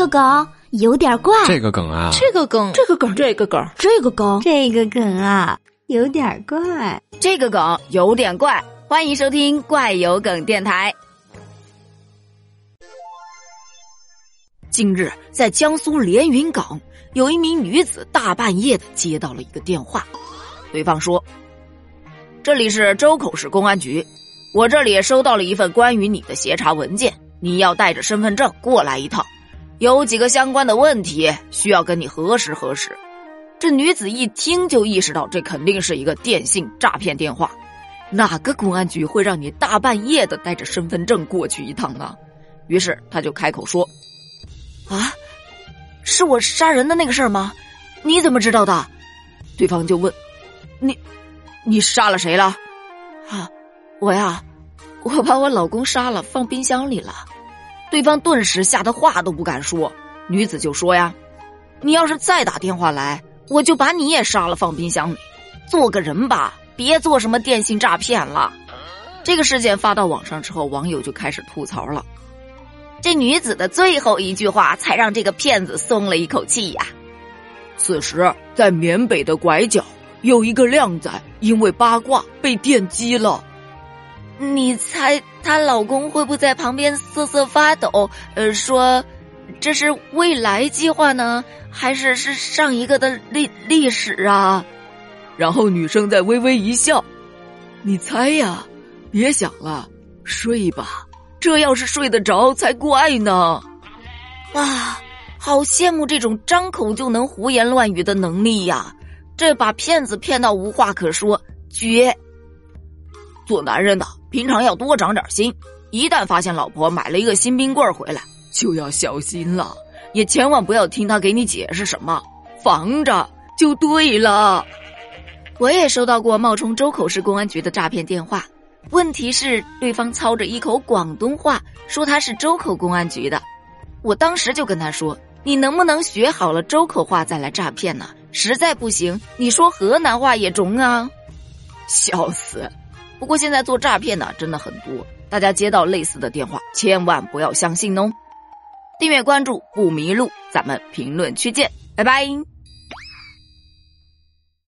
个梗有点怪，这个梗啊，这个梗，这个梗，这个梗，这个梗，这个梗啊，有点怪，这个梗有点怪。欢迎收听怪有梗电台。近日，在江苏连云港，有一名女子大半夜的接到了一个电话，对方说：“这里是周口市公安局，我这里收到了一份关于你的协查文件，你要带着身份证过来一趟。”有几个相关的问题需要跟你核实核实。这女子一听就意识到，这肯定是一个电信诈骗电话。哪个公安局会让你大半夜的带着身份证过去一趟呢？于是他就开口说：“啊，是我杀人的那个事儿吗？你怎么知道的？”对方就问：“你，你杀了谁了？”啊，我呀，我把我老公杀了，放冰箱里了。对方顿时吓得话都不敢说，女子就说：“呀，你要是再打电话来，我就把你也杀了，放冰箱里。做个人吧，别做什么电信诈骗了。”这个事件发到网上之后，网友就开始吐槽了。这女子的最后一句话才让这个骗子松了一口气呀。此时，在缅北的拐角，有一个靓仔因为八卦被电击了。你猜她老公会不会在旁边瑟瑟发抖？呃，说这是未来计划呢，还是是上一个的历历史啊？然后女生在微微一笑，你猜呀？别想了，睡吧。这要是睡得着才怪呢！啊，好羡慕这种张口就能胡言乱语的能力呀！这把骗子骗到无话可说，绝！做男人的。平常要多长点心，一旦发现老婆买了一个新冰棍回来，就要小心了，也千万不要听他给你解释什么，防着就对了。我也收到过冒充周口市公安局的诈骗电话，问题是对方操着一口广东话说他是周口公安局的，我当时就跟他说：“你能不能学好了周口话再来诈骗呢？实在不行，你说河南话也中啊！”笑死。不过现在做诈骗的真的很多，大家接到类似的电话，千万不要相信哦。订阅关注不迷路，咱们评论区见，拜拜。